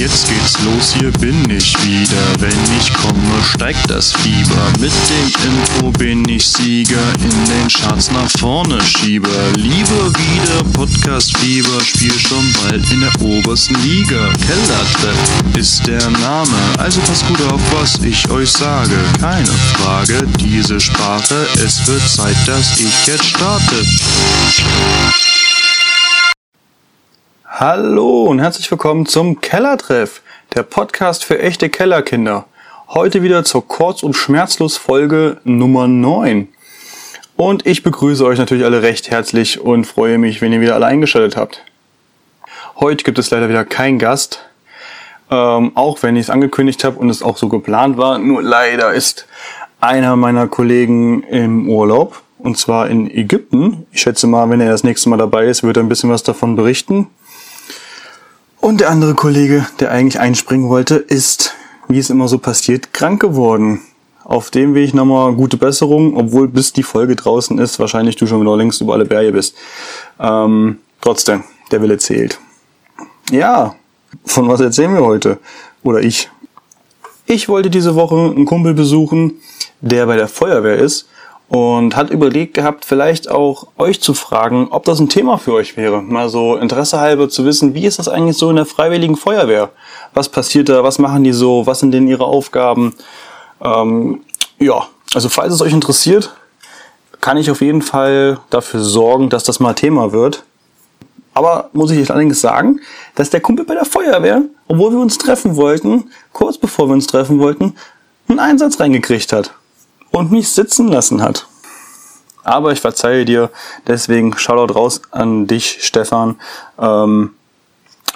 Jetzt geht's los, hier bin ich wieder. Wenn ich komme, steigt das Fieber. Mit dem Info bin ich Sieger, in den Charts nach vorne Schieber. Liebe wieder Podcast-Fieber, spiel schon bald in der obersten Liga. Kellertreff ist der Name, also passt gut auf, was ich euch sage. Keine Frage, diese Sprache, es wird Zeit, dass ich jetzt starte. Hallo und herzlich willkommen zum Kellertreff, der Podcast für echte Kellerkinder. Heute wieder zur Kurz- und Schmerzlos Folge Nummer 9. Und ich begrüße euch natürlich alle recht herzlich und freue mich, wenn ihr wieder alle eingeschaltet habt. Heute gibt es leider wieder keinen Gast, ähm, auch wenn ich es angekündigt habe und es auch so geplant war. Nur leider ist einer meiner Kollegen im Urlaub und zwar in Ägypten. Ich schätze mal, wenn er das nächste Mal dabei ist, wird er ein bisschen was davon berichten. Und der andere Kollege, der eigentlich einspringen wollte, ist, wie es immer so passiert, krank geworden. Auf dem Weg nochmal gute Besserung, obwohl bis die Folge draußen ist, wahrscheinlich du schon wieder längst über alle Berge bist. Ähm, trotzdem, der Wille zählt. Ja, von was erzählen wir heute? Oder ich. Ich wollte diese Woche einen Kumpel besuchen, der bei der Feuerwehr ist und hat überlegt gehabt, vielleicht auch euch zu fragen, ob das ein Thema für euch wäre. Mal so Interesse halber zu wissen, wie ist das eigentlich so in der Freiwilligen Feuerwehr? Was passiert da? Was machen die so? Was sind denn ihre Aufgaben? Ähm, ja, also falls es euch interessiert, kann ich auf jeden Fall dafür sorgen, dass das mal Thema wird. Aber muss ich allerdings sagen, dass der Kumpel bei der Feuerwehr, obwohl wir uns treffen wollten, kurz bevor wir uns treffen wollten, einen Einsatz reingekriegt hat und mich sitzen lassen hat. Aber ich verzeihe dir, deswegen Shoutout raus an dich, Stefan. Ähm,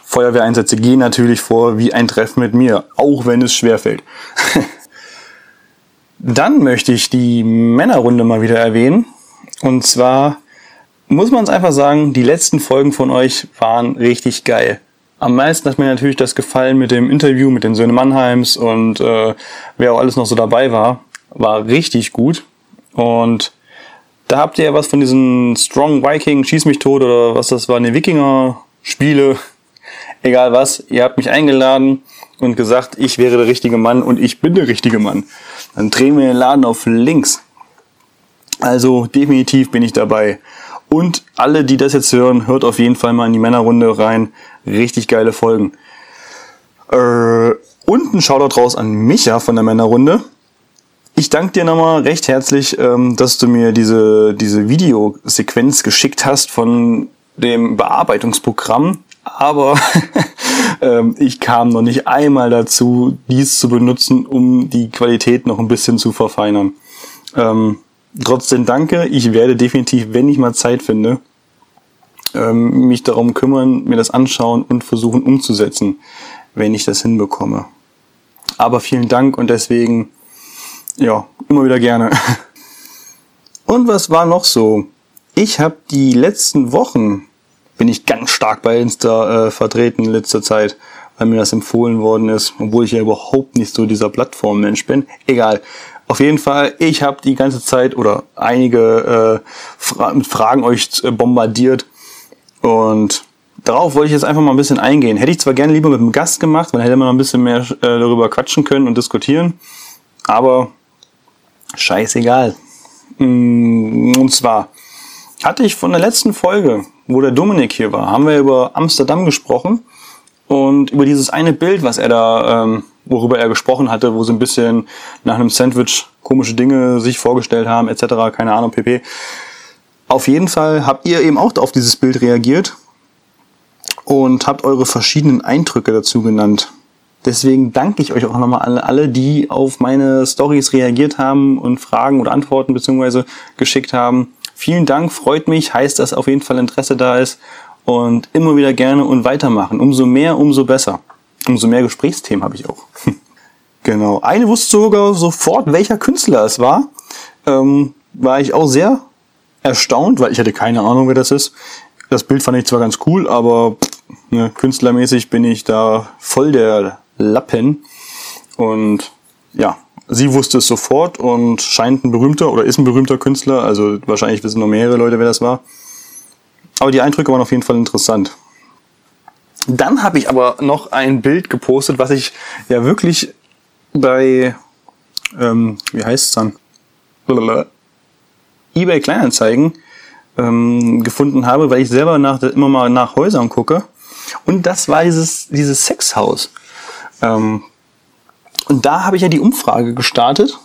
Feuerwehreinsätze gehen natürlich vor wie ein Treffen mit mir, auch wenn es schwerfällt. Dann möchte ich die Männerrunde mal wieder erwähnen. Und zwar muss man es einfach sagen, die letzten Folgen von euch waren richtig geil. Am meisten hat mir natürlich das gefallen mit dem Interview mit den Söhnen Mannheims und äh, wer auch alles noch so dabei war war richtig gut. Und da habt ihr ja was von diesen Strong Viking, Schieß mich tot oder was das war, eine Wikinger-Spiele. Egal was, ihr habt mich eingeladen und gesagt, ich wäre der richtige Mann und ich bin der richtige Mann. Dann drehen wir den Laden auf links. Also definitiv bin ich dabei. Und alle, die das jetzt hören, hört auf jeden Fall mal in die Männerrunde rein. Richtig geile Folgen. Äh, und ein Shoutout raus an Micha von der Männerrunde. Ich danke dir nochmal recht herzlich, ähm, dass du mir diese, diese Videosequenz geschickt hast von dem Bearbeitungsprogramm. Aber ähm, ich kam noch nicht einmal dazu, dies zu benutzen, um die Qualität noch ein bisschen zu verfeinern. Ähm, trotzdem danke. Ich werde definitiv, wenn ich mal Zeit finde, mich darum kümmern, mir das anschauen und versuchen umzusetzen, wenn ich das hinbekomme. Aber vielen Dank und deswegen ja, immer wieder gerne. Und was war noch so? Ich habe die letzten Wochen, bin ich ganz stark bei Insta äh, vertreten in letzter Zeit, weil mir das empfohlen worden ist, obwohl ich ja überhaupt nicht so dieser Plattformmensch bin. Egal. Auf jeden Fall, ich habe die ganze Zeit oder einige äh, Fra Fragen euch äh, bombardiert und darauf wollte ich jetzt einfach mal ein bisschen eingehen. Hätte ich zwar gerne lieber mit einem Gast gemacht, dann hätte man noch ein bisschen mehr äh, darüber quatschen können und diskutieren, aber Scheißegal. Mm, und zwar hatte ich von der letzten Folge, wo der Dominik hier war, haben wir über Amsterdam gesprochen und über dieses eine Bild, was er da, ähm, worüber er gesprochen hatte, wo sie ein bisschen nach einem Sandwich komische Dinge sich vorgestellt haben, etc., keine Ahnung, pp. Auf jeden Fall habt ihr eben auch auf dieses Bild reagiert und habt eure verschiedenen Eindrücke dazu genannt. Deswegen danke ich euch auch nochmal an alle, die auf meine Stories reagiert haben und Fragen oder Antworten beziehungsweise geschickt haben. Vielen Dank, freut mich, heißt, dass auf jeden Fall Interesse da ist und immer wieder gerne und weitermachen. Umso mehr, umso besser. Umso mehr Gesprächsthemen habe ich auch. genau. Eine wusste sogar sofort, welcher Künstler es war. Ähm, war ich auch sehr erstaunt, weil ich hatte keine Ahnung, wer das ist. Das Bild fand ich zwar ganz cool, aber ne, künstlermäßig bin ich da voll der Lappen. Und ja, sie wusste es sofort und scheint ein berühmter oder ist ein berühmter Künstler. Also wahrscheinlich wissen noch mehrere Leute, wer das war. Aber die Eindrücke waren auf jeden Fall interessant. Dann habe ich aber noch ein Bild gepostet, was ich ja wirklich bei, ähm, wie heißt es dann? Blablabla. eBay Kleinanzeigen ähm, gefunden habe, weil ich selber nach, immer mal nach Häusern gucke. Und das war dieses, dieses Sexhaus. Ähm, und da habe ich ja die Umfrage gestartet.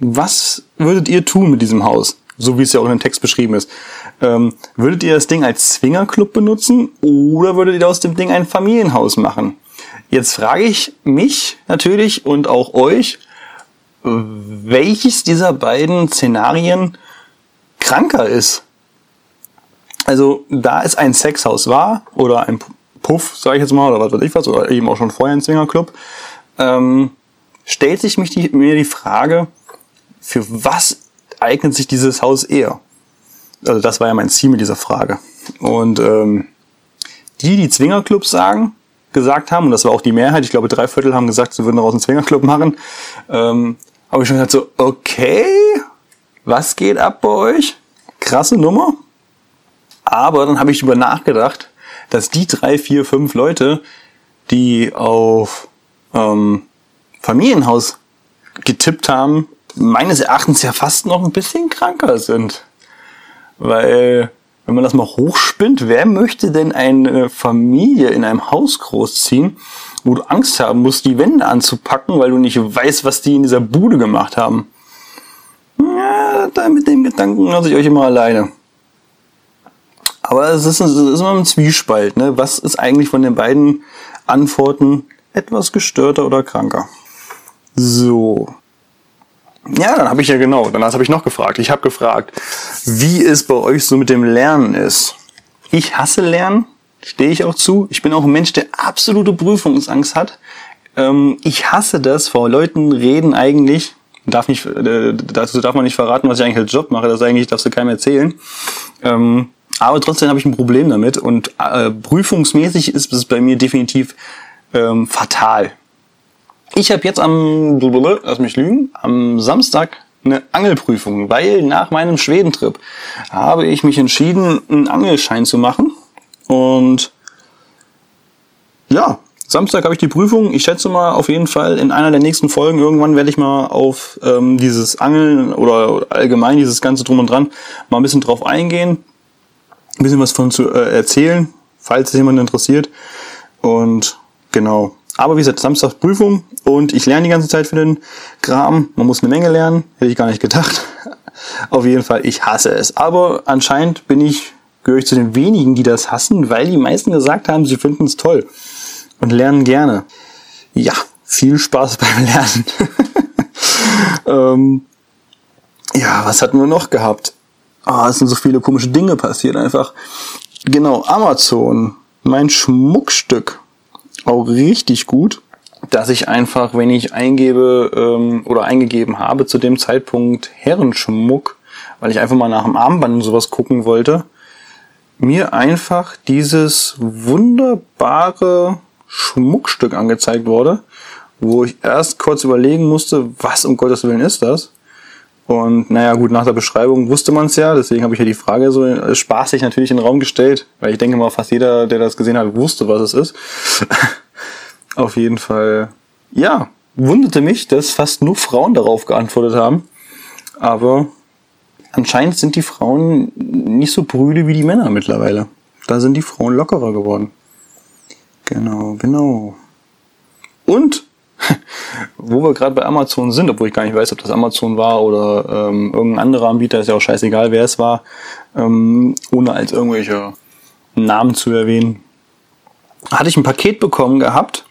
Was würdet ihr tun mit diesem Haus? So wie es ja auch in dem Text beschrieben ist. Ähm, würdet ihr das Ding als Zwingerclub benutzen oder würdet ihr aus dem Ding ein Familienhaus machen? Jetzt frage ich mich natürlich und auch euch, welches dieser beiden Szenarien kranker ist. Also da es ein Sexhaus war oder ein Puff, sage ich jetzt mal, oder was weiß ich was, oder eben auch schon vorher ein Zwingerclub, ähm, stellt sich mich die, mir die Frage, für was eignet sich dieses Haus eher? Also das war ja mein Ziel mit dieser Frage. Und ähm, die, die Zwingerclubs sagen, gesagt haben, und das war auch die Mehrheit, ich glaube drei Viertel haben gesagt, sie würden daraus einen Zwingerclub machen, ähm, habe ich schon gesagt so, okay, was geht ab bei euch? Krasse Nummer. Aber dann habe ich über nachgedacht, dass die drei, vier, fünf Leute, die auf ähm, Familienhaus getippt haben, meines Erachtens ja fast noch ein bisschen kranker sind. Weil, wenn man das mal hochspinnt, wer möchte denn eine Familie in einem Haus großziehen, wo du Angst haben musst, die Wände anzupacken, weil du nicht weißt, was die in dieser Bude gemacht haben? Ja, da mit dem Gedanken lasse ich euch immer alleine. Aber es ist, es ist immer ein Zwiespalt. Ne? Was ist eigentlich von den beiden Antworten etwas gestörter oder kranker? So. Ja, dann habe ich ja genau, danach habe ich noch gefragt. Ich habe gefragt, wie es bei euch so mit dem Lernen ist. Ich hasse Lernen, stehe ich auch zu. Ich bin auch ein Mensch, der absolute Prüfungsangst hat. Ähm, ich hasse das, vor Leuten reden eigentlich. Darf nicht, äh, dazu darf man nicht verraten, was ich eigentlich als Job mache. Das eigentlich darfst du keinem erzählen. Ähm, aber trotzdem habe ich ein Problem damit und äh, prüfungsmäßig ist es bei mir definitiv ähm, fatal. Ich habe jetzt am, lass mich lügen, am Samstag eine Angelprüfung, weil nach meinem Schwedentrip habe ich mich entschieden, einen Angelschein zu machen. Und ja, Samstag habe ich die Prüfung. Ich schätze mal auf jeden Fall in einer der nächsten Folgen irgendwann werde ich mal auf ähm, dieses Angeln oder allgemein dieses ganze drum und dran mal ein bisschen drauf eingehen, ein bisschen was von zu äh, erzählen, falls es jemand interessiert. Und genau, aber wie gesagt, Samstag Prüfung und ich lerne die ganze Zeit für den Kram. Man muss eine Menge lernen, hätte ich gar nicht gedacht. Auf jeden Fall, ich hasse es. Aber anscheinend bin ich, gehöre ich zu den wenigen, die das hassen, weil die meisten gesagt haben, sie finden es toll und lernen gerne. Ja, viel Spaß beim Lernen. ähm, ja, was hatten wir noch gehabt? Ah, es sind so viele komische Dinge passiert einfach. Genau, Amazon, mein Schmuckstück auch richtig gut, dass ich einfach, wenn ich eingebe ähm, oder eingegeben habe zu dem Zeitpunkt Herrenschmuck, weil ich einfach mal nach dem Armband und sowas gucken wollte, mir einfach dieses wunderbare Schmuckstück angezeigt wurde, wo ich erst kurz überlegen musste, was um Gottes Willen ist das? Und naja, gut, nach der Beschreibung wusste man es ja, deswegen habe ich ja die Frage so äh, spaßig natürlich in den Raum gestellt, weil ich denke mal, fast jeder, der das gesehen hat, wusste, was es ist. Auf jeden Fall, ja, wunderte mich, dass fast nur Frauen darauf geantwortet haben. Aber anscheinend sind die Frauen nicht so brüde wie die Männer mittlerweile. Da sind die Frauen lockerer geworden. Genau, genau. Und wo wir gerade bei Amazon sind, obwohl ich gar nicht weiß, ob das Amazon war oder ähm, irgendein anderer Anbieter, ist ja auch scheißegal, wer es war, ähm, ohne als irgendwelche Namen zu erwähnen, hatte ich ein Paket bekommen gehabt.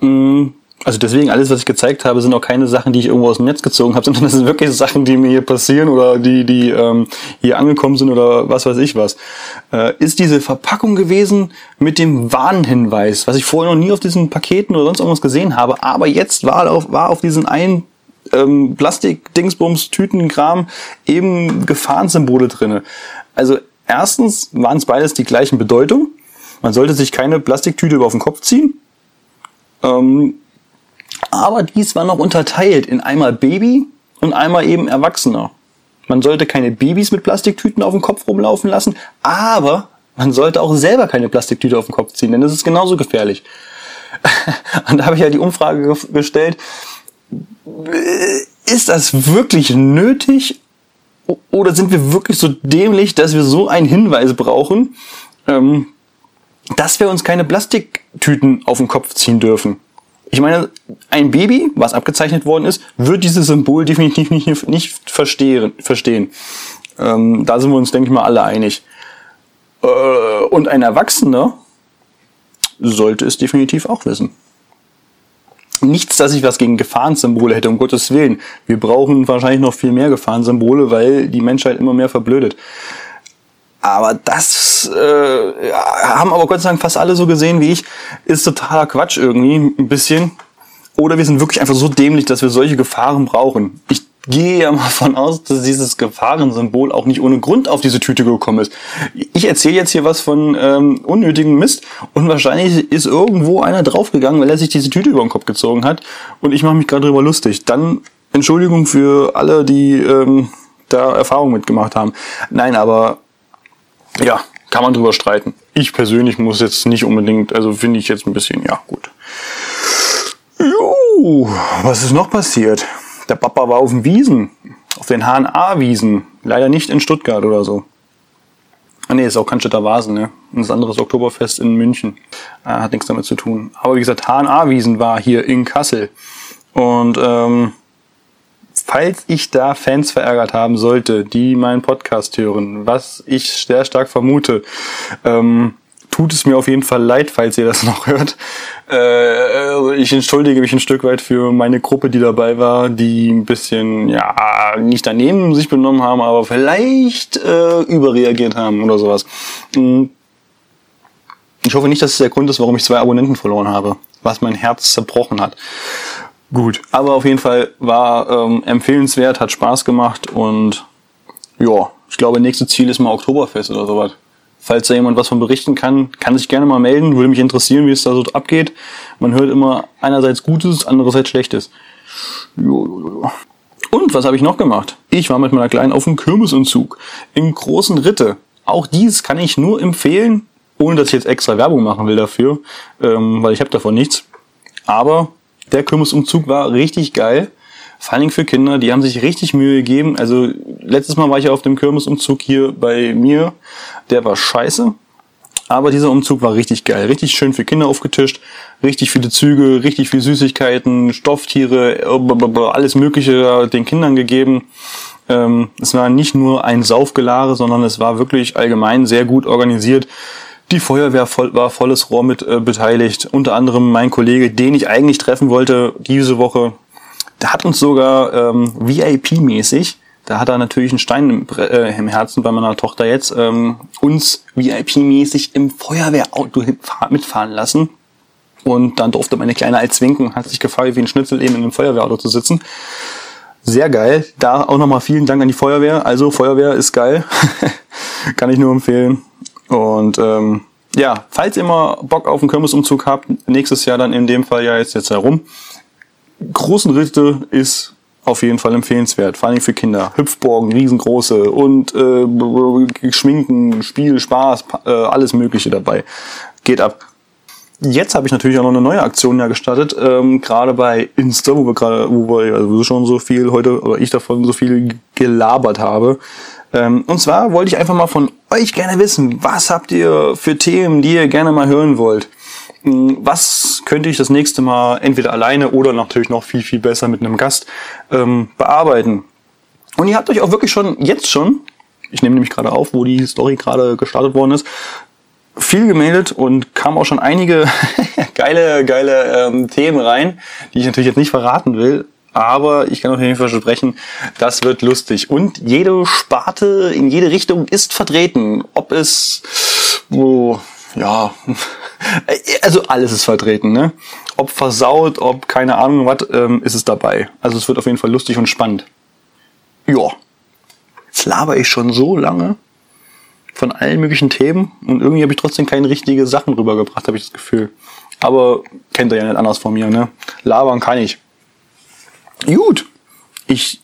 Mh, mm, also deswegen, alles, was ich gezeigt habe, sind auch keine Sachen, die ich irgendwo aus dem Netz gezogen habe, sondern das sind wirklich Sachen, die mir hier passieren oder die, die ähm, hier angekommen sind oder was weiß ich was. Äh, ist diese Verpackung gewesen mit dem Warnhinweis, was ich vorher noch nie auf diesen Paketen oder sonst irgendwas gesehen habe, aber jetzt war auf, war auf diesen einen ähm, Plastik-Dingsbums, Tütenkram eben Gefahrensymbole drinne. Also erstens waren es beides die gleichen Bedeutung. Man sollte sich keine Plastiktüte über auf den Kopf ziehen. Ähm, aber dies war noch unterteilt in einmal Baby und einmal eben Erwachsener. Man sollte keine Babys mit Plastiktüten auf dem Kopf rumlaufen lassen, aber man sollte auch selber keine Plastiktüte auf den Kopf ziehen, denn das ist genauso gefährlich. Und da habe ich ja die Umfrage gestellt, ist das wirklich nötig oder sind wir wirklich so dämlich, dass wir so einen Hinweis brauchen, ähm, dass wir uns keine Plastiktüten auf den Kopf ziehen dürfen? Ich meine, ein Baby, was abgezeichnet worden ist, wird dieses Symbol definitiv nicht, nicht verstehen. verstehen. Ähm, da sind wir uns, denke ich mal, alle einig. Äh, und ein Erwachsener sollte es definitiv auch wissen. Nichts, dass ich was gegen Gefahrensymbole hätte, um Gottes Willen. Wir brauchen wahrscheinlich noch viel mehr Gefahrensymbole, weil die Menschheit immer mehr verblödet. Aber das äh, haben aber Gott sei Dank fast alle so gesehen wie ich, ist totaler Quatsch irgendwie, ein bisschen. Oder wir sind wirklich einfach so dämlich, dass wir solche Gefahren brauchen. Ich gehe ja mal von aus, dass dieses Gefahrensymbol auch nicht ohne Grund auf diese Tüte gekommen ist. Ich erzähle jetzt hier was von ähm, unnötigem Mist und wahrscheinlich ist irgendwo einer draufgegangen, weil er sich diese Tüte über den Kopf gezogen hat und ich mache mich gerade drüber lustig. Dann Entschuldigung für alle, die ähm, da Erfahrung mitgemacht haben. Nein, aber ja, kann man drüber streiten. Ich persönlich muss jetzt nicht unbedingt, also finde ich jetzt ein bisschen, ja, gut. Jo, was ist noch passiert? Der Papa war auf den Wiesen, auf den HNA-Wiesen. Leider nicht in Stuttgart oder so. Ah nee, ist auch Cannstatter Vasen, ne? Und das andere ist Oktoberfest in München. Ah, hat nichts damit zu tun. Aber wie gesagt, HNA-Wiesen war hier in Kassel. Und ähm, falls ich da Fans verärgert haben sollte, die meinen Podcast hören, was ich sehr stark vermute, ähm, tut es mir auf jeden Fall leid, falls ihr das noch hört. Äh, ich entschuldige mich ein Stück weit für meine Gruppe, die dabei war, die ein bisschen, ja, nicht daneben sich benommen haben, aber vielleicht äh, überreagiert haben oder sowas. Hm. Ich hoffe nicht, dass es der Grund ist, warum ich zwei Abonnenten verloren habe, was mein Herz zerbrochen hat. Gut, aber auf jeden Fall war ähm, empfehlenswert, hat Spaß gemacht und ja, ich glaube, nächstes Ziel ist mal Oktoberfest oder sowas. Falls da jemand was von berichten kann, kann sich gerne mal melden. Würde mich interessieren, wie es da so abgeht. Man hört immer einerseits Gutes, andererseits Schlechtes. Und was habe ich noch gemacht? Ich war mit meiner Kleinen auf dem Kirmesentzug im großen Ritte. Auch dies kann ich nur empfehlen, ohne dass ich jetzt extra Werbung machen will dafür, ähm, weil ich habe davon nichts. Aber der Kirmesumzug war richtig geil. Vor allen Dingen für Kinder, die haben sich richtig Mühe gegeben. Also letztes Mal war ich ja auf dem Kirmesumzug hier bei mir. Der war scheiße. Aber dieser Umzug war richtig geil. Richtig schön für Kinder aufgetischt. Richtig viele Züge, richtig viel Süßigkeiten, Stofftiere, alles Mögliche den Kindern gegeben. Ähm, es war nicht nur ein Saufgelare, sondern es war wirklich allgemein sehr gut organisiert. Die Feuerwehr voll, war volles Rohr mit äh, beteiligt. Unter anderem mein Kollege, den ich eigentlich treffen wollte diese Woche. Der hat uns sogar ähm, VIP-mäßig, da hat er natürlich einen Stein im, äh, im Herzen bei meiner Tochter jetzt, ähm, uns VIP-mäßig im Feuerwehrauto mitfahren lassen. Und dann durfte meine Kleine als winken, hat sich gefragt, wie ein Schnitzel eben in einem Feuerwehrauto zu sitzen. Sehr geil. Da auch nochmal vielen Dank an die Feuerwehr. Also Feuerwehr ist geil. Kann ich nur empfehlen. Und ähm, ja, falls ihr mal Bock auf einen Kirmesumzug habt, nächstes Jahr dann in dem Fall ja jetzt, jetzt herum. Großen Ritte ist auf jeden Fall empfehlenswert, vor allem für Kinder. Hüpfborgen, riesengroße und äh, Schminken, Spiel, Spaß, äh, alles Mögliche dabei. Geht ab. Jetzt habe ich natürlich auch noch eine neue Aktion ja gestartet, ähm, gerade bei Insta, wo wir gerade, wo wir also schon so viel heute oder ich davon so viel gelabert habe. Ähm, und zwar wollte ich einfach mal von euch gerne wissen, was habt ihr für Themen, die ihr gerne mal hören wollt? Hm, was könnte ich das nächste Mal entweder alleine oder natürlich noch viel, viel besser mit einem Gast ähm, bearbeiten? Und ihr habt euch auch wirklich schon jetzt schon, ich nehme nämlich gerade auf, wo die Story gerade gestartet worden ist, viel gemeldet und kam auch schon einige geile, geile ähm, Themen rein, die ich natürlich jetzt nicht verraten will aber ich kann auf jeden Fall versprechen, das wird lustig. Und jede Sparte in jede Richtung ist vertreten. Ob es, wo, ja, also alles ist vertreten, ne? Ob versaut, ob keine Ahnung was, ähm, ist es dabei. Also es wird auf jeden Fall lustig und spannend. Ja. Jetzt laber ich schon so lange von allen möglichen Themen und irgendwie habe ich trotzdem keine richtige Sachen rübergebracht, habe ich das Gefühl. Aber kennt ihr ja nicht anders von mir, ne? Labern kann ich. Gut, ich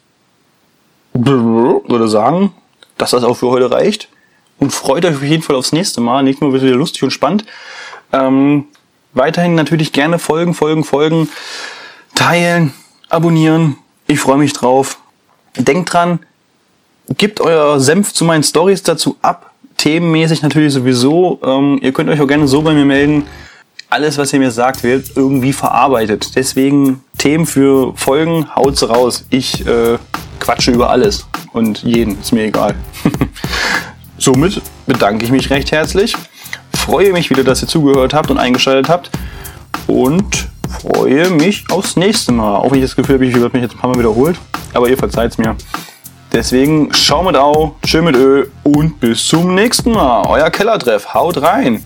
würde sagen, dass das auch für heute reicht. und freut euch auf jeden Fall aufs nächste Mal. Nächstes Mal wird es wieder lustig und spannend. Ähm, weiterhin natürlich gerne folgen, folgen, folgen, teilen, abonnieren. Ich freue mich drauf. Denkt dran, gebt euer Senf zu meinen Stories dazu ab. Themenmäßig natürlich sowieso. Ähm, ihr könnt euch auch gerne so bei mir melden. Alles, was ihr mir sagt, wird irgendwie verarbeitet. Deswegen Themen für Folgen, haut's raus. Ich äh, quatsche über alles und jeden, ist mir egal. Somit bedanke ich mich recht herzlich. Freue mich wieder, dass ihr zugehört habt und eingeschaltet habt. Und freue mich aufs nächste Mal. Auch wenn ich das Gefühl habe, ich werde mich jetzt ein paar Mal wiederholt. Aber ihr verzeiht es mir. Deswegen schau mit Au, schön mit Ö und bis zum nächsten Mal. Euer Kellertreff. Haut rein!